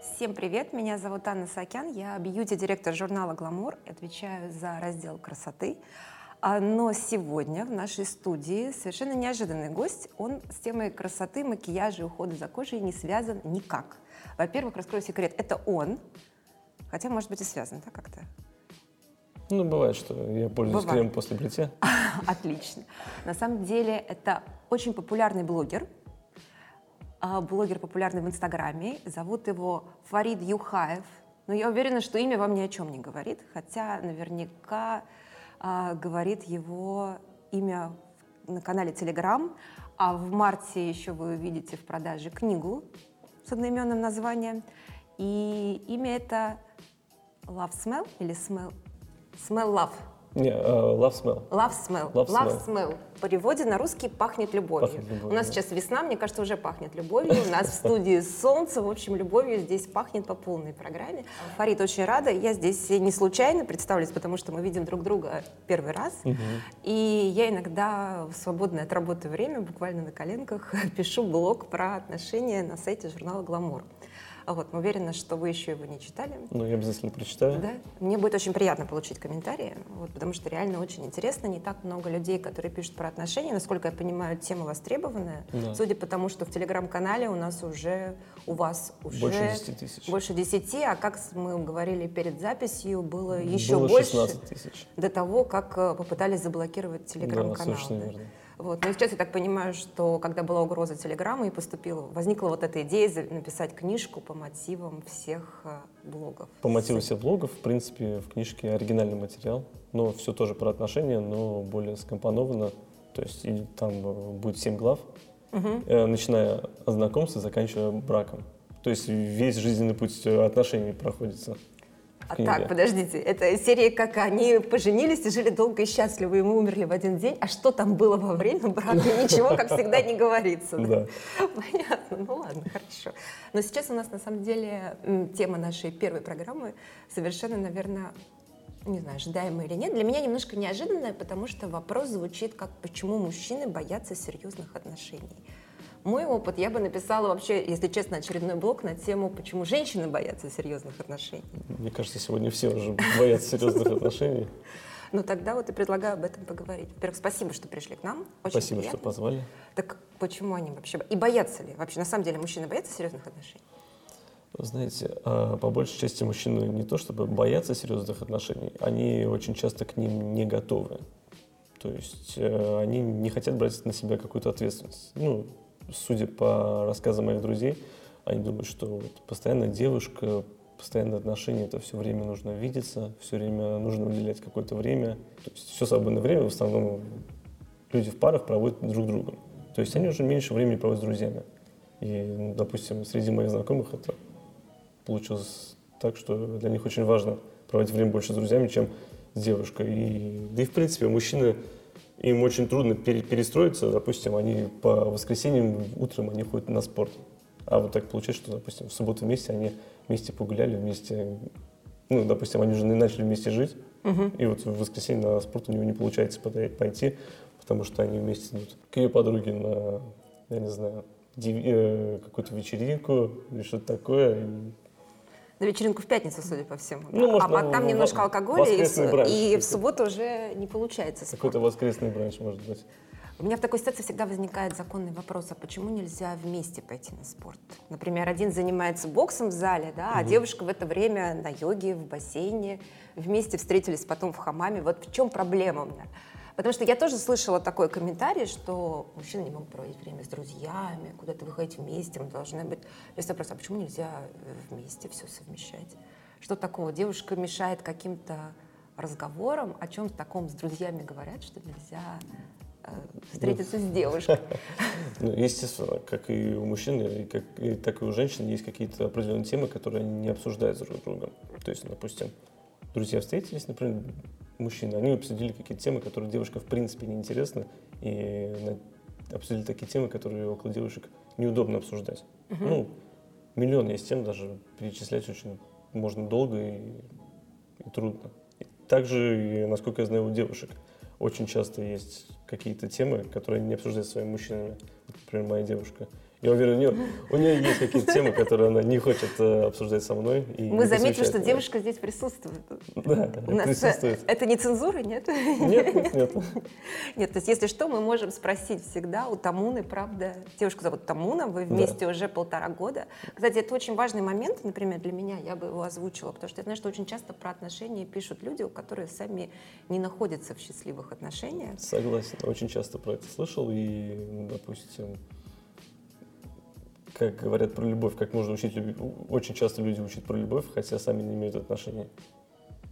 Всем привет, меня зовут Анна Сакян, я бьюти-директор журнала «Гламур», отвечаю за раздел красоты. А, но сегодня в нашей студии совершенно неожиданный гость. Он с темой красоты, макияжа и ухода за кожей не связан никак. Во-первых, раскрою секрет, это он, хотя, может быть, и связан, да, как-то? Ну, бывает, что я пользуюсь Бывает. кремом после бритья. Отлично. На самом деле это очень популярный блогер, блогер популярный в Инстаграме. Зовут его Фарид Юхаев. Но я уверена, что имя вам ни о чем не говорит, хотя наверняка а, говорит его имя на канале Телеграм. А в марте еще вы увидите в продаже книгу с одноименным названием. И имя это Love Smell или Smell? Smell Love. Не, э, love smell. Love smell. Love smell. В переводе на русский пахнет любовью. Пахнет любовью, У нас да. сейчас весна, мне кажется, уже пахнет любовью. У нас в студии солнце. В общем, любовью здесь пахнет по полной программе. Фарид, очень рада. Я здесь не случайно представлюсь, потому что мы видим друг друга первый раз. И я иногда в свободное от работы время, буквально на коленках, пишу блог про отношения на сайте журнала «Гламур». А Вот, мы уверены, что вы еще его не читали. Ну, я обязательно прочитаю. Да, мне будет очень приятно получить комментарии, вот, потому что реально очень интересно. Не так много людей, которые пишут про отношения. Насколько я понимаю, тема востребованная. Да. Судя по тому, что в телеграм-канале у нас уже, у вас уже... Больше 10 тысяч. Больше 10, а как мы говорили перед записью, было еще Было больше 16 тысяч. до того, как э, попытались заблокировать Да, телеграм-канал. совершенно да. верно. Вот. Но сейчас я так понимаю, что когда была угроза Телеграма и поступила, возникла вот эта идея написать книжку по мотивам всех э, блогов. По мотиву всех блогов, в принципе, в книжке оригинальный материал, но все тоже про отношения, но более скомпоновано. То есть там э, будет 7 глав, э, начиная от знакомства, заканчивая браком. То есть весь жизненный путь отношений проходится А так, подождите, это серия, как они поженились и жили долго и счастливо, и мы умерли в один день. А что там было во время брака? Ничего, как всегда, не говорится. Да. Понятно, ну ладно, хорошо. Но сейчас у нас на самом деле тема нашей первой программы совершенно, наверное, не знаю, ожидаемая или нет. Для меня немножко неожиданная, потому что вопрос звучит как «почему мужчины боятся серьезных отношений?» Мой опыт, я бы написала вообще, если честно, очередной блог на тему «почему женщины боятся серьезных отношений?». Мне кажется, сегодня все уже боятся серьезных отношений. Ну тогда вот и предлагаю об этом поговорить. Во-первых, спасибо, что пришли к нам. Очень Спасибо, что приятно. позвали. Так почему они вообще... И боятся ли? Вообще, на самом деле, мужчины боятся серьезных отношений? Вы Знаете, а, по большей части мужчины не то чтобы боятся серьезных отношений, они очень часто к ним не готовы. То есть э, они не хотят брать на себя какую-то ответственность. Ну, судя по рассказам моих друзей, они думают, что вот постоянная девушка, постоянные отношения, это все время нужно видеться, все время нужно уделять какое-то время. То есть все свободное время в основном люди в парах проводят друг другом. То есть они уже меньше времени проводят с друзьями. И, ну, допустим, среди моих знакомых это получилось так, что для них очень важно проводить время больше с друзьями, чем с девушкой. И, да и в принципе мужчины, им очень трудно пере- перестроиться. Допустим, они по воскресеньям утром они ходят на спорт. А вот так получается, что, допустим, в субботу вместе они вместе погуляли, вместе, ну, допустим, они уже начали вместе жить, и вот в воскресенье на спорт у него не получается пойти, потому что они вместе идут к ее подруге на, я не знаю, э, какую-то вечеринку или что-то такое. И На вечеринку в пятницу, судя по всему. да. Ну, может, а потом в- немножко в- алкоголя, и, бранч и в субботу уже не получается. Какой-то воскресный бранч, может быть. У меня в такой ситуации всегда возникает законный вопрос, а почему нельзя вместе пойти на спорт? Например, один занимается боксом в зале, да, а девушка в это время на йоге, в бассейне, вместе встретились потом в хамаме. Вот в чем проблема у меня? Потому что я тоже слышала такой комментарий, что мужчины не могут проводить время с друзьями, куда-то выходить вместе, мы должны быть... Есть вопрос, а почему нельзя э, вместе все совмещать? Что такого? Девушка мешает каким-то разговорам, о чем таком с друзьями говорят, что нельзя э, встретиться с девушкой. Ну, естественно, как и у мужчин, и как, и так и у женщин есть какие-то определенные темы, которые они не обсуждают друг с другом. То есть, допустим, друзья встретились, например, мужчины, они обсудили какие-то темы, которые девушкам в принципе не интересны, и обсудили такие темы, которые около девушек неудобно обсуждать. Ну, миллион есть тем, даже перечислять очень можно долго и, и трудно. И также, насколько я знаю, у девушек очень часто есть какие-то темы, которые не обсуждают со своими мужчинами. Например, моя девушка. Я уверен, у нее, у нее есть какие-то темы, которые она не хочет э, обсуждать со мной. И Мы заметили, что девушка здесь присутствует. Да, у нас присутствует. Это не цензура, нет? Нет, нет, нет. Нет, то есть если что, мы можем спросить всегда у Тамуны, правда. Девушку зовут Тамуна, вы вместе да. уже полтора года. Кстати, это очень важный момент, например, для меня, я бы его озвучила, потому что я знаю, что очень часто про отношения пишут люди, которые сами не находятся в счастливых отношениях. Согласен, очень часто про это слышал, и, допустим, как говорят про любовь, как можно учить любить. Очень часто люди учат про любовь, хотя сами не имеют отношений.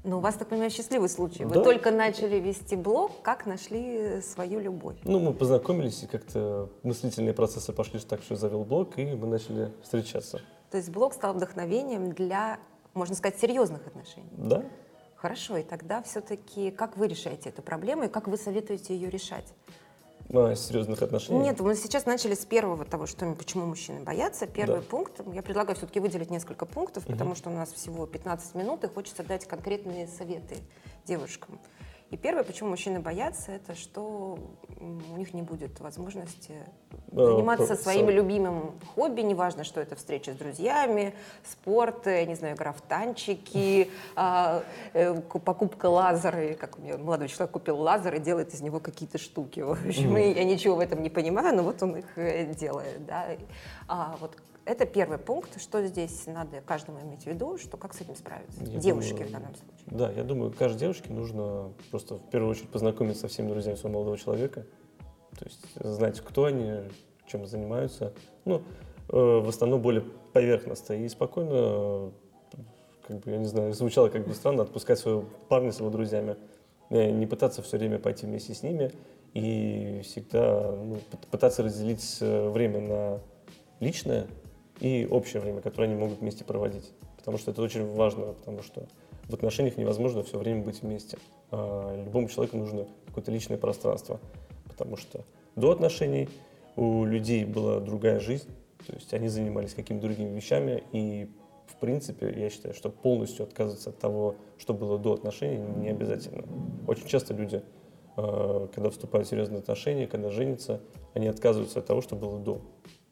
Ну, у вас, так понимаю, счастливый случай. Вы да. только начали вести блог, как нашли свою любовь? Ну, мы познакомились, и как-то мыслительные процессы пошли так, что я завел блог, и мы начали встречаться. То есть блог стал вдохновением для, можно сказать, серьезных отношений? Да. Хорошо, и тогда все-таки как вы решаете эту проблему, и как вы советуете ее решать? А, серьезных отношений? Нет, мы сейчас начали с первого того, что почему мужчины боятся. Первый да. пункт, я предлагаю все-таки выделить несколько пунктов, угу. потому что у нас всего 15 минут, и хочется дать конкретные советы девушкам. И первое, почему мужчины боятся, это что у них не будет возможности заниматься своим любимым хобби, неважно, что это встреча с друзьями, спорт, я не знаю, игра в танчики, а, э, покупка лазера, как у меня молодой человек купил лазер и делает из него какие-то штуки. В общем, я ничего в этом не понимаю, но вот он их э, делает. Да. А вот это первый пункт, что здесь надо каждому иметь в виду, что как с этим справиться, я девушке думаю, в данном случае. Да, я думаю, каждой девушке нужно просто в первую очередь познакомиться со всеми друзьями своего молодого человека, то есть знать, кто они, чем занимаются. Ну, э, в основном более поверхностно и спокойно, как бы, я не знаю, звучало как бы странно, отпускать своего парня с его друзьями, э, не пытаться все время пойти вместе с ними и всегда ну, пытаться разделить э, время на личное и общее время, которое они могут вместе проводить. Потому что это очень важно, потому что в отношениях невозможно все время быть вместе. А любому человеку нужно какое-то личное пространство, потому что до отношений у людей была другая жизнь, то есть они занимались какими-то другими вещами, и в принципе, я считаю, что полностью отказываться от того, что было до отношений, не обязательно. Очень часто люди, а, когда вступают в серьезные отношения, когда женятся, они отказываются от того, что было до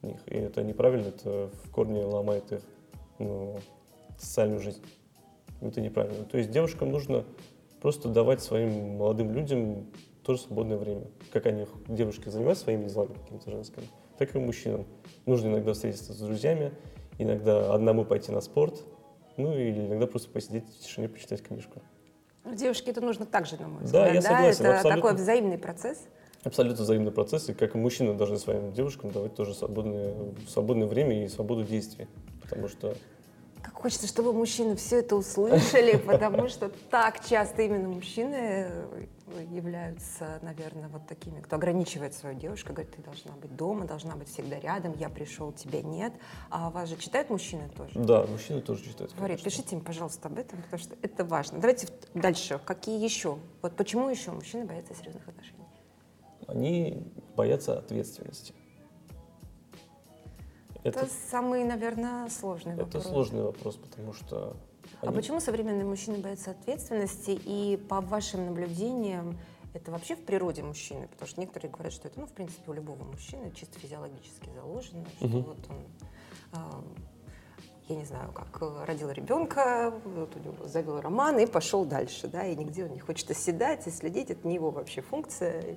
них. И это неправильно, это в корне ломает их ну, социальную жизнь. Это неправильно. То есть девушкам нужно просто давать своим молодым людям тоже свободное время. Как они, девушки, занимаются своими делами какими-то женскими, так и мужчинам. Нужно иногда встретиться с друзьями, иногда одному пойти на спорт, ну или иногда просто посидеть в тишине, почитать книжку. Девушке это нужно также, на мой взгляд. Да, я согласен. Это абсолютно. такой взаимный процесс. Абсолютно взаимный процесс, и как и мужчины должны своим девушкам давать тоже свободное, свободное время и свободу действий. Потому что как хочется, чтобы мужчины все это услышали, потому что так часто именно мужчины являются, наверное, вот такими, кто ограничивает свою девушку, говорит, ты должна быть дома, должна быть всегда рядом, я пришел, тебя нет. А вас же читают мужчины тоже? Да, мужчины тоже читают. Говорит, пишите им, пожалуйста, об этом, потому что это важно. Давайте дальше. Какие еще? Вот почему еще мужчины боятся серьезных отношений? Они боятся ответственности. Это, это самый, наверное, сложный это вопрос. Это сложный вопрос, потому что... А они... А почему современные мужчины боятся ответственности? И по вашим наблюдениям, это вообще в природе мужчины? Потому что некоторые говорят, что это, ну, в принципе, у любого мужчины чисто физиологически заложено, что угу. вот он я не знаю, как родил ребенка, вот у него завел роман и пошел дальше, да, и нигде он не хочет оседать и следить, это не его вообще функция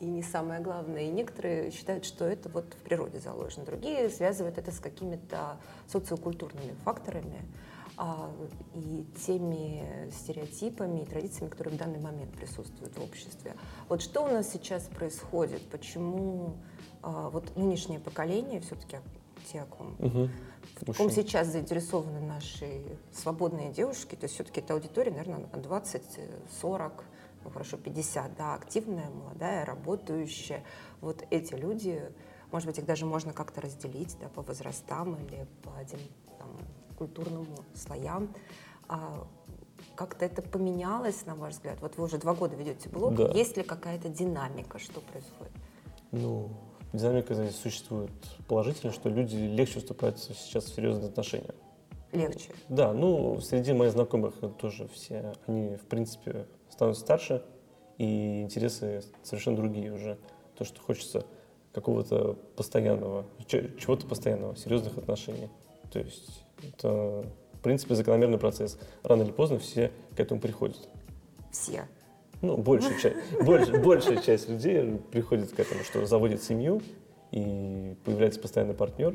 и не самое главное. И некоторые считают, что это вот в природе заложено. Другие связывают это с какими-то социокультурными факторами а, и теми стереотипами и традициями, которые в данный момент присутствуют в обществе. Вот что у нас сейчас происходит? Почему а, вот нынешнее поколение, все-таки те, о ком, угу. в ком сейчас заинтересованы наши свободные девушки, то есть все-таки эта аудитория, наверное, 20-40 ну хорошо, 50, да, активная, молодая, работающая. Вот эти люди, может быть, их даже можно как-то разделить, да, по возрастам или по этим там, культурным слоям. А как-то это поменялось, на ваш взгляд? Вот вы уже два года ведете блог. Да. Есть ли какая-то динамика, что происходит? Ну, динамика здесь существует положительно, что люди легче вступают сейчас в серьезные отношения. Легче? Да, ну, среди моих знакомых тоже все, они, в принципе, становятся старше, и интересы совершенно другие уже. То, что хочется какого-то постоянного, чего-то постоянного, серьезных отношений. То есть это, в принципе, закономерный процесс. Рано или поздно все к этому приходят. Все. Ну, большая часть, больше, большая часть людей приходит к этому, что заводит семью, и появляется постоянный партнер,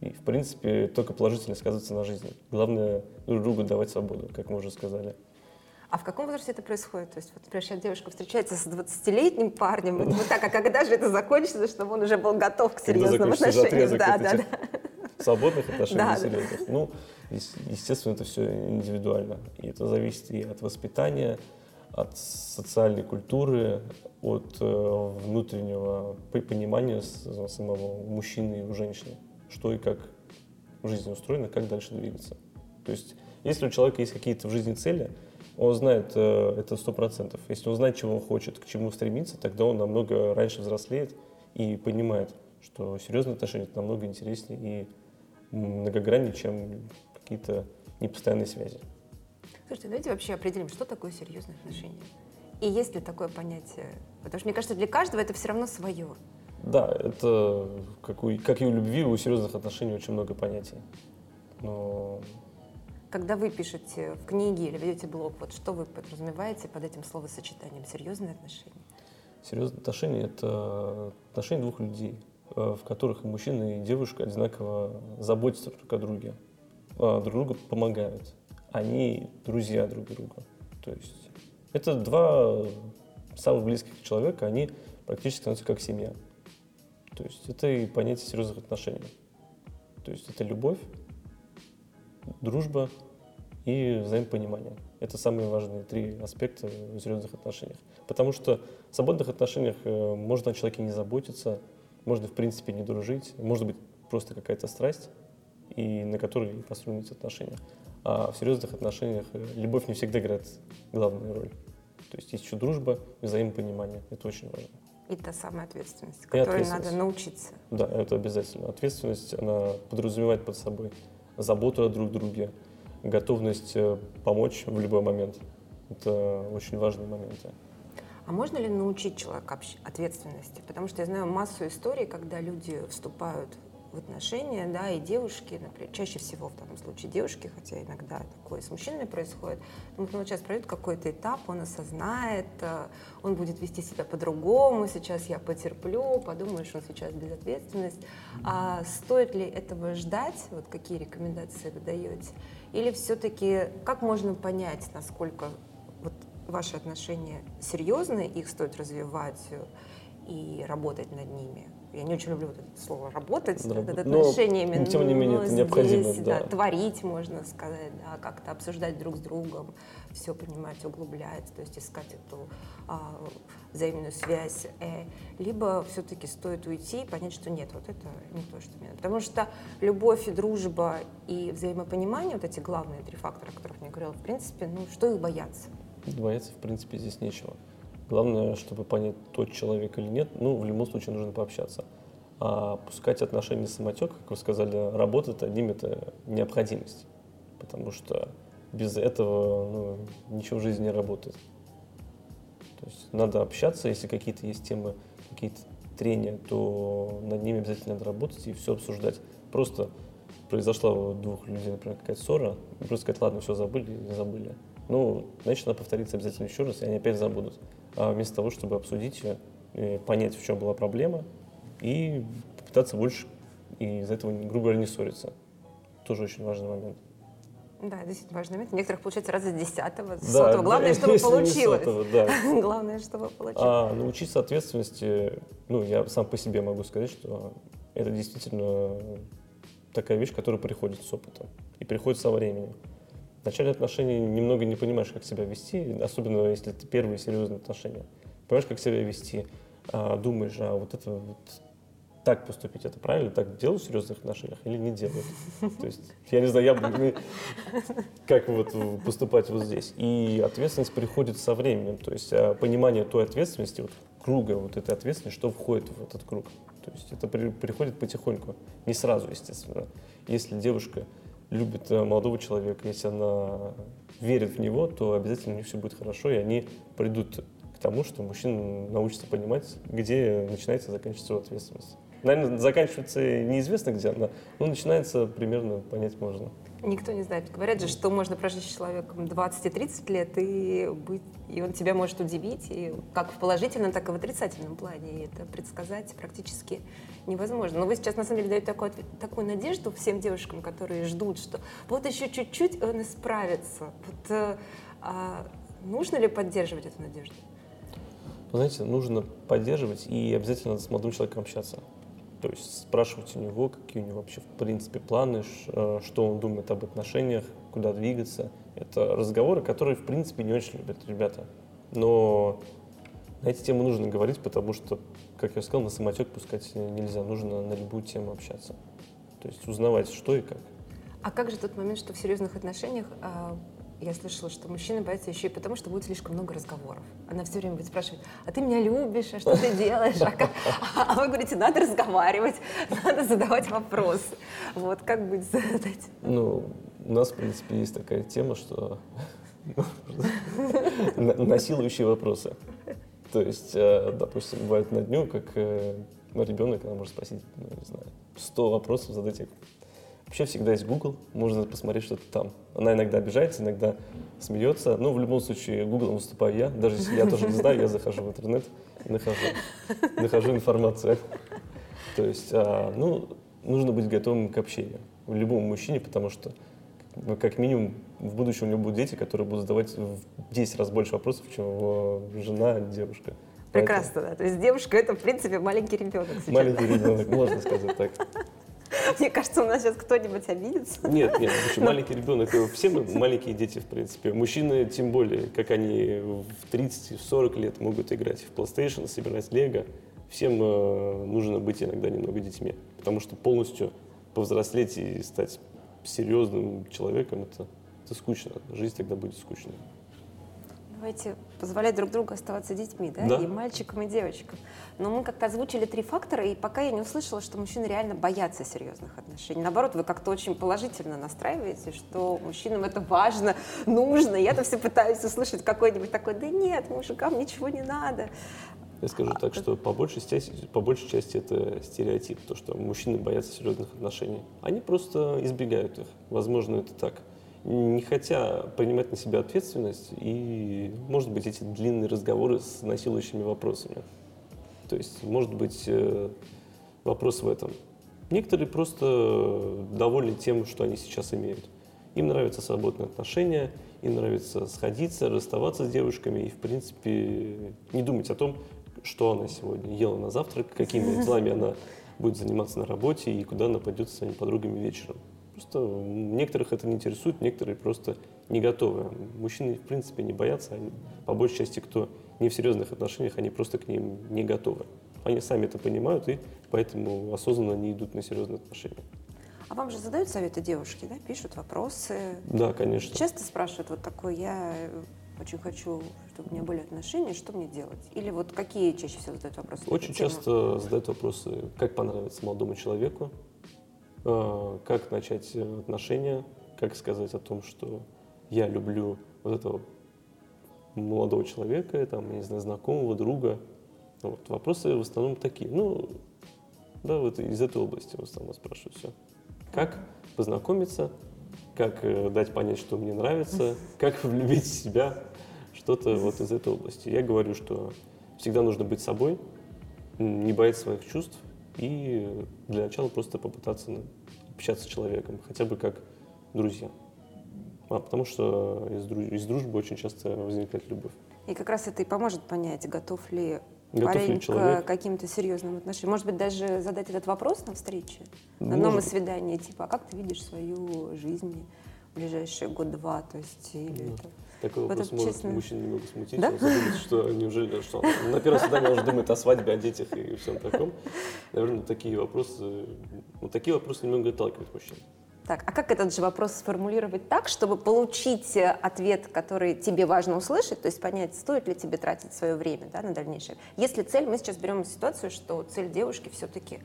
и, в принципе, только положительно сказывается на жизни. Главное друг другу давать свободу, как мы уже сказали. А в каком возрасте это происходит? То есть, вот, например, сейчас девушка встречается с 20-летним парнем, вот, вот так, а когда же это закончится, чтобы он уже был готов к серьезным отношениям? Да, да, да. Свободных отношений да, серьезных. Да. Ну, естественно, это все индивидуально. И это зависит и от воспитания, от социальной культуры, от э, внутреннего понимания самого мужчины и у женщины, что и как в жизни устроено, как дальше двигаться. То есть, если у человека есть какие-то в жизни цели, он знает э, это сто процентов. Если он знает, чего он хочет, к чему стремится, тогда он намного раньше взрослеет и понимает, что серьезные отношения это намного интереснее и многограннее, чем какие-то непостоянные связи. Слушайте, давайте вообще определим, что такое серьезные отношения. И есть ли такое понятие? Потому что, мне кажется, для каждого это все равно свое. Да, это как, у, как и у любви, у серьезных отношений очень много понятий. Но... Когда вы пишете в книге или ведете блог, вот что вы подразумеваете под этим словосочетанием «серьезные отношения»? Серьезные отношения — это отношения двух людей, э, в которых и мужчина, и девушка одинаково заботятся друг о друге, а друг другу помогают они друзья друг друга. То есть это два самых близких человека, они практически становятся как семья. То есть это и понятие серьезных отношений. То есть это любовь, дружба и взаимопонимание. Это самые важные три аспекта в серьезных отношениях. Потому что в свободных отношениях э, можно о человеке не заботиться, можно в принципе не дружить, может быть просто какая-то страсть, и на которой построены эти отношения. А в серьезных отношениях э, любовь не всегда играет главную роль. То есть есть еще дружба, взаимопонимание. Это очень важно. И та самая ответственность, которой надо научиться. Да, это обязательно. Ответственность, она подразумевает под собой заботу о друг друге, готовность э, помочь в любой момент. Это очень важные моменты. А можно ли научить человека ответственности? Потому что я знаю массу историй, когда люди вступают в отношения, да, и девушки, например, чаще всего в данном случае девушки, хотя иногда такое с мужчинами происходит, что он сейчас пройдет какой-то этап, он осознает, э, он будет вести себя по-другому, сейчас я потерплю, подумаешь, он сейчас безответственность. А стоит ли этого ждать? Вот какие рекомендации вы даете? Или все-таки как можно понять, насколько вот ваши отношения серьезные, их стоит развивать э, и работать над ними? Я не очень люблю вот это слово работать да, над отношениями, но, тем не менее это необходимо, здесь, да. да, творить, можно сказать, да, как-то обсуждать друг с другом, все понимать, углублять, то есть искать эту а, взаимную связь, э, либо все-таки стоит уйти и понять, что нет, вот это не то, что мне надо. Потому что любовь и дружба и взаимопонимание, вот эти главные три фактора, о которых я говорила, в принципе, ну что их бояться? Бояться, в принципе, здесь нечего. Главное, чтобы понять, тот человек или нет, ну, в любом случае нужно пообщаться. А пускать отношения самотек, как вы сказали, работать одним – это необходимость. Потому что без этого ну, ничего в жизни не работает. То есть надо общаться, если какие-то есть темы, какие-то трения, то над ними обязательно надо работать и все обсуждать. Просто произошла у двух людей, например, какая-то ссора, просто сказать, ладно, все забыли и забыли. Ну, значит, надо повториться обязательно еще раз, и они опять забудут. А вместо того, чтобы обсудить ее, понять, в чем была проблема, и попытаться больше и из этого, грубо говоря, не ссориться. Тоже очень важный момент. Да, действительно важный момент. У некоторых получается раз с десятого, с да, сотого. Главное, чтобы получилось. Сотого, да. Главное, чтобы получилось. А научиться ответственности, ну, я сам по себе могу сказать, что это действительно такая вещь, которая приходит с опытом и приходит со временем. В начале отношений немного не понимаешь, как себя вести, особенно если это первые серьезные отношения. Понимаешь, как себя вести, а, думаешь, а вот это вот так поступить, это правильно, так делают в серьезных отношениях или не делают. То есть, я не знаю, я бы, как вот поступать вот здесь. И ответственность приходит со временем, то есть а, понимание той ответственности, вот круга вот этой ответственности, что входит в этот круг. То есть это при, приходит потихоньку, не сразу, естественно. Если девушка любит э, молодого человека, если она верит в него, то обязательно у них все будет хорошо, и они придут к тому, что мужчина научится понимать, где начинается и заканчивается его ответственность. Наверное, заканчивается неизвестно где она, но начинается примерно понять можно. Никто не знает. Говорят же, что можно прожить с человеком 20 и 30 лет, и, быть, и он тебя может удивить, и как в положительном, так и в отрицательном плане. И это предсказать практически невозможно. Но вы сейчас, на самом деле, даете такую, такую надежду всем девушкам, которые ждут, что вот еще чуть-чуть, он исправится. Вот, э, а нужно ли поддерживать эту надежду? Знаете, нужно поддерживать и обязательно с молодым человеком общаться. То есть спрашивать у него, какие у него вообще в принципе планы, э, что он думает об отношениях, куда двигаться. Это разговоры, которые в принципе не очень любят ребята. Но на эти темы нужно говорить, потому что, как я сказал, на самотек пускать нельзя. Нужно на любую тему общаться. То есть узнавать, что и как. А как же тот момент, что в серьезных отношениях а, я слышала, что мужчины боятся еще и потому, что будет слишком много разговоров. Она все время будет спрашивать, а ты меня любишь, а что ты делаешь? А, а вы говорите, надо разговаривать, надо задавать вопросы. Вот как с этим? Ну, у нас, в принципе, есть такая тема, что насилующие вопросы. То есть, э, допустим, бывает на дню, как э, ребенок, она может спросить, ну, не знаю, 100 вопросов задать, Вообще всегда есть Google, можно посмотреть что-то там. Она иногда обижается, иногда смеется. Но в любом случае Google выступаю я. Даже если я тоже не знаю, я захожу в интернет и нахожу, нахожу информацию. То есть, а, ну, нужно быть готовым к общению. Любому мужчине, потому что ну, как минимум в будущем у него будут дети, которые будут задавать в 10 раз больше вопросов, чем его жена, девушка. Прекрасно, Поэтому... да. То есть девушка это, в принципе, маленький ребенок. Сейчас. Маленький ребенок, можно сказать так. Мне кажется, у нас сейчас кто-нибудь обидится. Нет, нет, Но... маленький ребенок, все мы маленькие дети, в принципе. Мужчины, тем более, как они в 30-40 лет могут играть в PlayStation, собирать Лего, всем э, нужно быть иногда немного детьми. Потому что полностью повзрослеть и стать серьезным человеком, это, это скучно. Жизнь тогда будет скучной. Давайте позволять друг другу оставаться детьми, да? да, и мальчикам, и девочкам. Но мы как-то озвучили три фактора, и пока я не услышала, что мужчины реально боятся серьезных отношений. Наоборот, вы как-то очень положительно настраиваете, что мужчинам это важно, нужно. Я-то все пытаюсь услышать какой-нибудь такой, да нет, мужикам ничего не надо. Я скажу а, так, что по большей, части, по большей части это стереотип, то, что мужчины боятся серьезных отношений. Они просто избегают их. Возможно, это так не хотя принимать на себя ответственность и, может быть, эти длинные разговоры с насилующими вопросами. То есть, может быть, э, вопрос в этом. Некоторые просто довольны тем, что они сейчас имеют. Им нравятся свободные отношения, им нравится сходиться, расставаться с девушками и, в принципе, не думать о том, что она сегодня ела на завтрак, какими делами она будет заниматься на работе и куда она пойдет со своими подругами вечером. Просто некоторых это не интересует, некоторые просто не готовы. Мужчины, в принципе, не боятся. Они, по большей части, кто не в серьезных отношениях, они просто к ним не готовы. Они сами это понимают и поэтому осознанно не идут на серьезные отношения. А вам же задают советы девушки, да? Пишут вопросы. Да, конечно. Часто спрашивают вот такой, я очень хочу, чтобы у меня были отношения, что мне делать? Или вот какие чаще всего задают вопросы? Очень часто задают вопросы, как понравиться молодому человеку, как начать отношения, как сказать о том, что я люблю вот этого молодого человека, там, я не знаю, знакомого, друга. Вот. Вопросы в основном такие. Ну, да, вот из этой области в основном спрашиваю все. Как познакомиться, как э, дать понять, что мне нравится, как влюбить в себя, что-то вот из этой области. Я говорю, что всегда нужно быть собой, не бояться своих чувств, и для начала просто попытаться общаться с человеком, хотя бы как друзья. А, потому что из, друж из дружбы очень часто возникает любовь. И как раз это и поможет понять, готов ли Готов парень к каким-то серьезным отношениям. Может быть, даже задать этот вопрос на встрече, на одном из свиданий, типа, а как ты видишь свою жизнь в ближайшие год-два, то есть, или да. это... Такой вопрос вот может честно... мужчин немного смутить. Да? Он задумается, что неужели, что на первом свидании он уже думает о свадьбе, о детях и всем таком. Наверное, такие вопросы, ну, такие вопросы немного отталкивают мужчин. Так, а как этот же вопрос сформулировать так, чтобы получить э, ответ, который тебе важно услышать, то есть понять, стоит ли тебе тратить свое время да, на дальнейшее? Если цель, мы сейчас берем ситуацию, что цель девушки все-таки,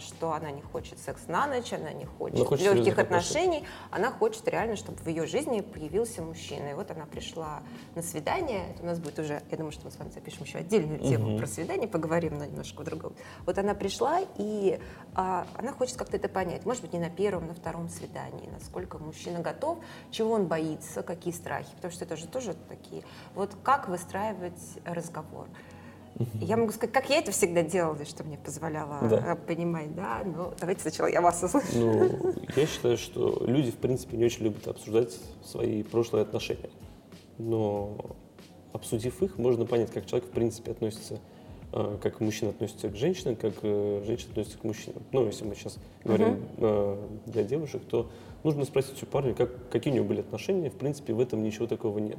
что она не хочет секс на ночь, она не хочет, Она хочет легких отношений, она хочет реально, чтобы в ее жизни появился мужчина. И вот она пришла на свидание, это у нас будет уже, я думаю, что мы с вами запишем еще отдельную тему Мгм. про свидание, поговорим на немножко другом. Вот она пришла, и а, она хочет как-то это понять. Может быть, не на первом, на втором свидании, насколько мужчина готов, чего он боится, какие страхи, потому что это же тоже такие. Вот как выстраивать разговор? Я могу сказать, как я это всегда делала, что мне позволяло Да. понимать, да, но давайте сначала я вас услышу. Ну, я считаю, что люди, в принципе, не очень любят обсуждать свои прошлые отношения. Но обсудив их, можно понять, как человек, в принципе, относится, э, как мужчина относится к женщинам, как э, женщина относится к мужчинам. Ну, если мы сейчас говорим э, для девушек, то нужно спросить у парня, как, какие у него были отношения. В принципе, в этом ничего такого нет.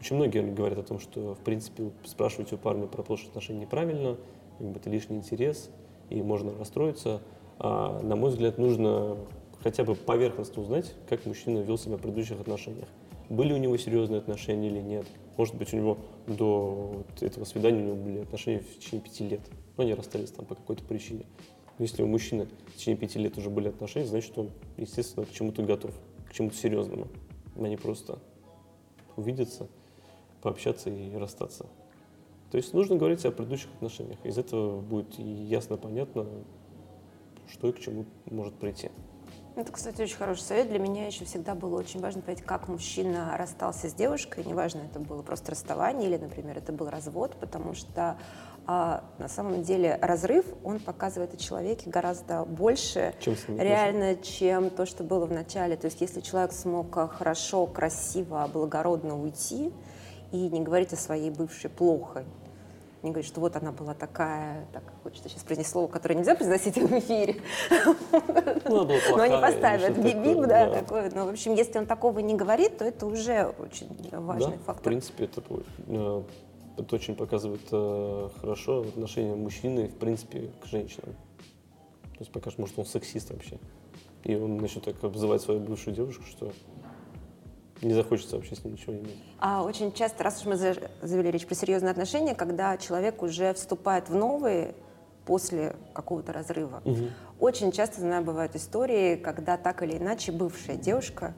Очень многие говорят о том, что, в принципе, спрашивать у парня про прошлые отношения неправильно, это лишний интерес, и можно расстроиться. А, на мой взгляд, нужно хотя бы поверхностно узнать, как мужчина вел себя в предыдущих отношениях. Были у него серьезные отношения или нет. Может быть, у него до вот этого свидания у него были отношения в течение пяти лет. Но они расстались там по какой-то причине. Но если у мужчины в течение пяти лет уже были отношения, значит, он, естественно, к чему-то готов, к чему-то серьезному. А не просто увидеться, пообщаться и расстаться. То есть нужно говорить о предыдущих отношениях. Из этого будет ясно понятно, что и к чему может прийти. Это, кстати, очень хороший совет. Для меня еще всегда было очень важно понять, как мужчина расстался с девушкой. Неважно, это было просто расставание или, например, это был развод, потому что а, на самом деле разрыв, он показывает о человеке гораздо больше Чем реально, чем то, что было в начале. То есть если человек смог а, хорошо, красиво, благородно уйти и не говорить о своей бывшей плохо, не говорить, что вот она была такая, так хочется сейчас произнести слово, которое нельзя произносить в эфире, Ну, но они поставят такое, да, такое. Но, в общем, если он такого не говорит, то это уже очень важный да, В фактор. принципе, это, э, это очень показывает э, хорошо отношение мужчины, в принципе, к женщинам. То есть покажет, может, он сексист вообще. И он начнет так обзывать свою бывшую девушку, что не захочется вообще с ней ничего иметь. А очень часто, раз уж мы за- завели речь про серьезные отношения, когда человек уже вступает в новые после какого-то разрыва. Очень часто, знаю, бывают истории, когда так или иначе бывшая девушка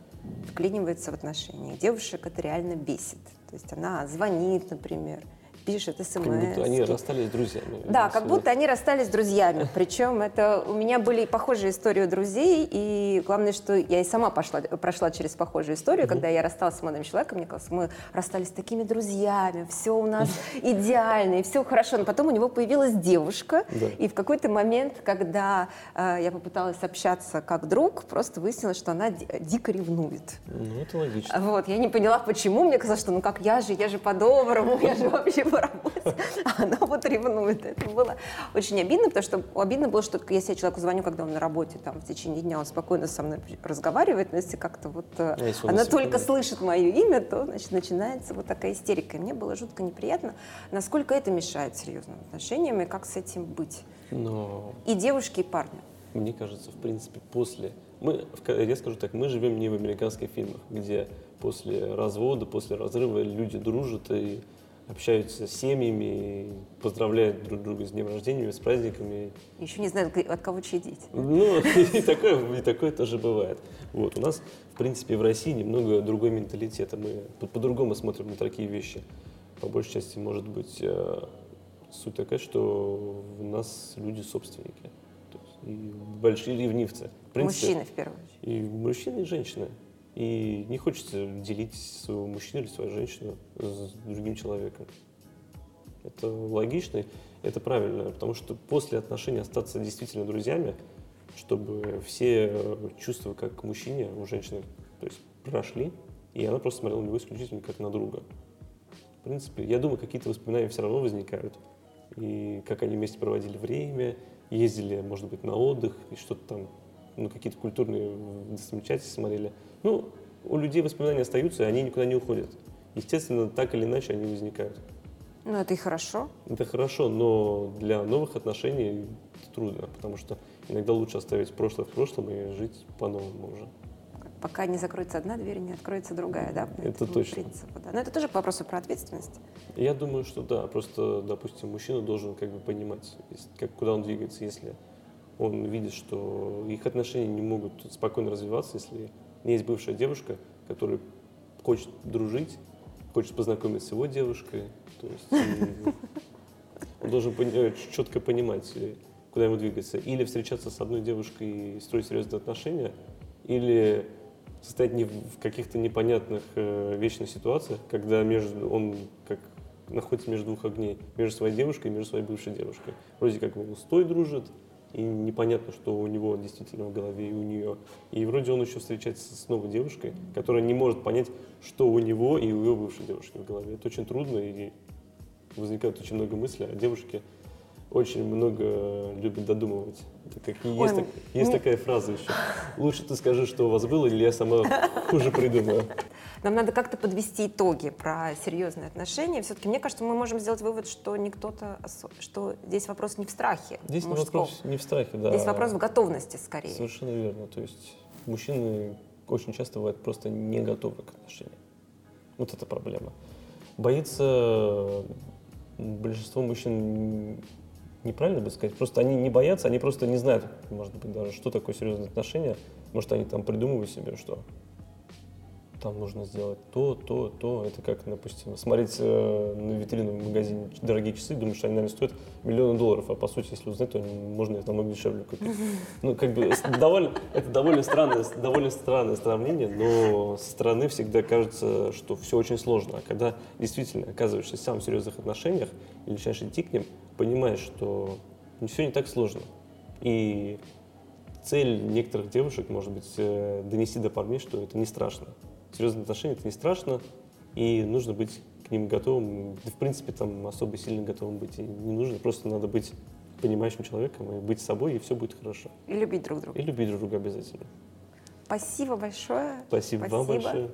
вклинивается в отношения. Девушек это реально бесит. То есть она звонит, например, пишет смс. Как будто они расстались с друзьями. Да, как будто они расстались с друзьями. Причем это у меня были похожие истории у друзей, и главное, что я и сама пошла, прошла через похожую историю, когда я рассталась с молодым человеком, мне казалось, мы расстались с такими друзьями, все у нас идеально, и все хорошо. Но потом у него появилась девушка, и в какой-то момент, когда э, я попыталась общаться как друг, просто выяснилось, что она ди- дико ревнует. Ну, это логично. Вот, я не поняла, почему. Мне казалось, что ну как я же, я же по-доброму, я же вообще по работе. А она вот ревнует. Это было очень обидно, потому что обидно было, что если я человеку звоню, когда он на работе, там, в течение дня он спокойно со мной разговаривает, но если как-то вот э, если он она только слышит мое имя, то, значит, начинается вот такая истерика. И мне было жутко неприятно, насколько это мешает серьезным отношениям и как с этим быть. Но И девушки, и парни. Мне кажется, в принципе, после... Мы, я скажу так, мы живем не в американских фильмах, где после развода, после разрыва люди дружат и общаются с семьями, поздравляют друг друга с днем рождения, с праздниками. Еще не знаю, от кого дети. Ну, и такое, и такое тоже бывает. Вот, у нас, в принципе, в России немного другой менталитет, и мы по- по-другому смотрим на такие вещи. По большей части, может быть, э, суть такая, что у нас люди собственники. И большие ревнивцы. В принципе, Мужчины в первую очередь. И мужчины, и женщины. И не хочется делить своего мужчину или свою женщину с другим человеком. Это логично, это правильно, потому что после отношений остаться действительно друзьями, чтобы все чувства как к мужчине у женщины то есть, прошли, и она просто смотрела на него исключительно как на друга. В принципе, я думаю, какие-то воспоминания все равно возникают. И как они вместе проводили время, ездили, может быть, на отдых, и что-то там, ну, какие-то культурные достопримечательности смотрели. Ну, у людей воспоминания остаются, и они никуда не уходят. Естественно, так или иначе они возникают. Ну, это и хорошо. Это хорошо, но для новых отношений это трудно, потому что Иногда лучше оставить прошлое в прошлом и жить по-новому уже. Пока не закроется одна дверь, не откроется другая, да? по Это точно. принципу, да. Но это тоже к вопросу про ответственность. Я думаю, что да, просто, допустим, мужчина должен как бы понимать, как, куда он двигается, если он видит, что их отношения не могут спокойно развиваться, если есть бывшая девушка, которая хочет дружить, хочет познакомиться с его девушкой, то есть м, он должен четко понимать, э, куда ему двигаться. Или встречаться с одной девушкой и строить серьезные отношения, или состоять не в каких-то непонятных э, вечных ситуациях, когда между, он как находится между двух огней, между своей девушкой и между своей бывшей девушкой. Вроде как он с той дружит, и непонятно, что у него действительно в голове и у нее. И вроде он еще встречается с новой девушкой, которая не может понять, что у него и у ее бывшей девушки в голове. Это очень трудно, и возникает очень много мыслей, а девушки очень много любят додумывать. Это как, и Ой, есть, так- есть мне- такая фраза еще. Лучше ты скажи, что у вас было, или я сама хуже придумаю. Нам надо как-то подвести итоги про серьезные отношения. Все-таки, мне кажется, мы можем сделать вывод, что никто-то, что здесь вопрос не в страхе Здесь мужском. вопрос не в страхе, да. Здесь вопрос в готовности скорее. Совершенно верно. То есть мужчины очень часто бывают просто не готовы к отношениям. Вот это проблема. Боится большинство мужчин неправильно бы сказать. Просто они не боятся, они просто не знают, может быть, даже, что такое серьезные отношения. Может, они там придумывают себе, что там нужно сделать то, то, то. Это как, допустим, смотреть э, на витрину в магазине дорогие часы, думаешь, что они, наверное, стоят миллионы долларов, а по сути, если узнать, то можно их намного дешевле купить. Ну, как бы, довольно, это довольно странное, довольно странное сравнение, но со стороны всегда кажется, что все очень сложно. А когда действительно оказываешься сам в серьезных отношениях и начинаешь идти к ним, понимаешь, что все не так сложно. И цель некоторых девушек, может быть, э, донести до парней, что это не страшно. Серьезные отношения это не страшно, и нужно быть к ним готовым. Да, в принципе, там особо сильно готовым быть и не нужно. Просто надо быть понимающим человеком и быть собой, и все будет хорошо. И любить друг друга. И любить друг друга обязательно. Спасибо большое. Спасибо, вам Спасибо. большое.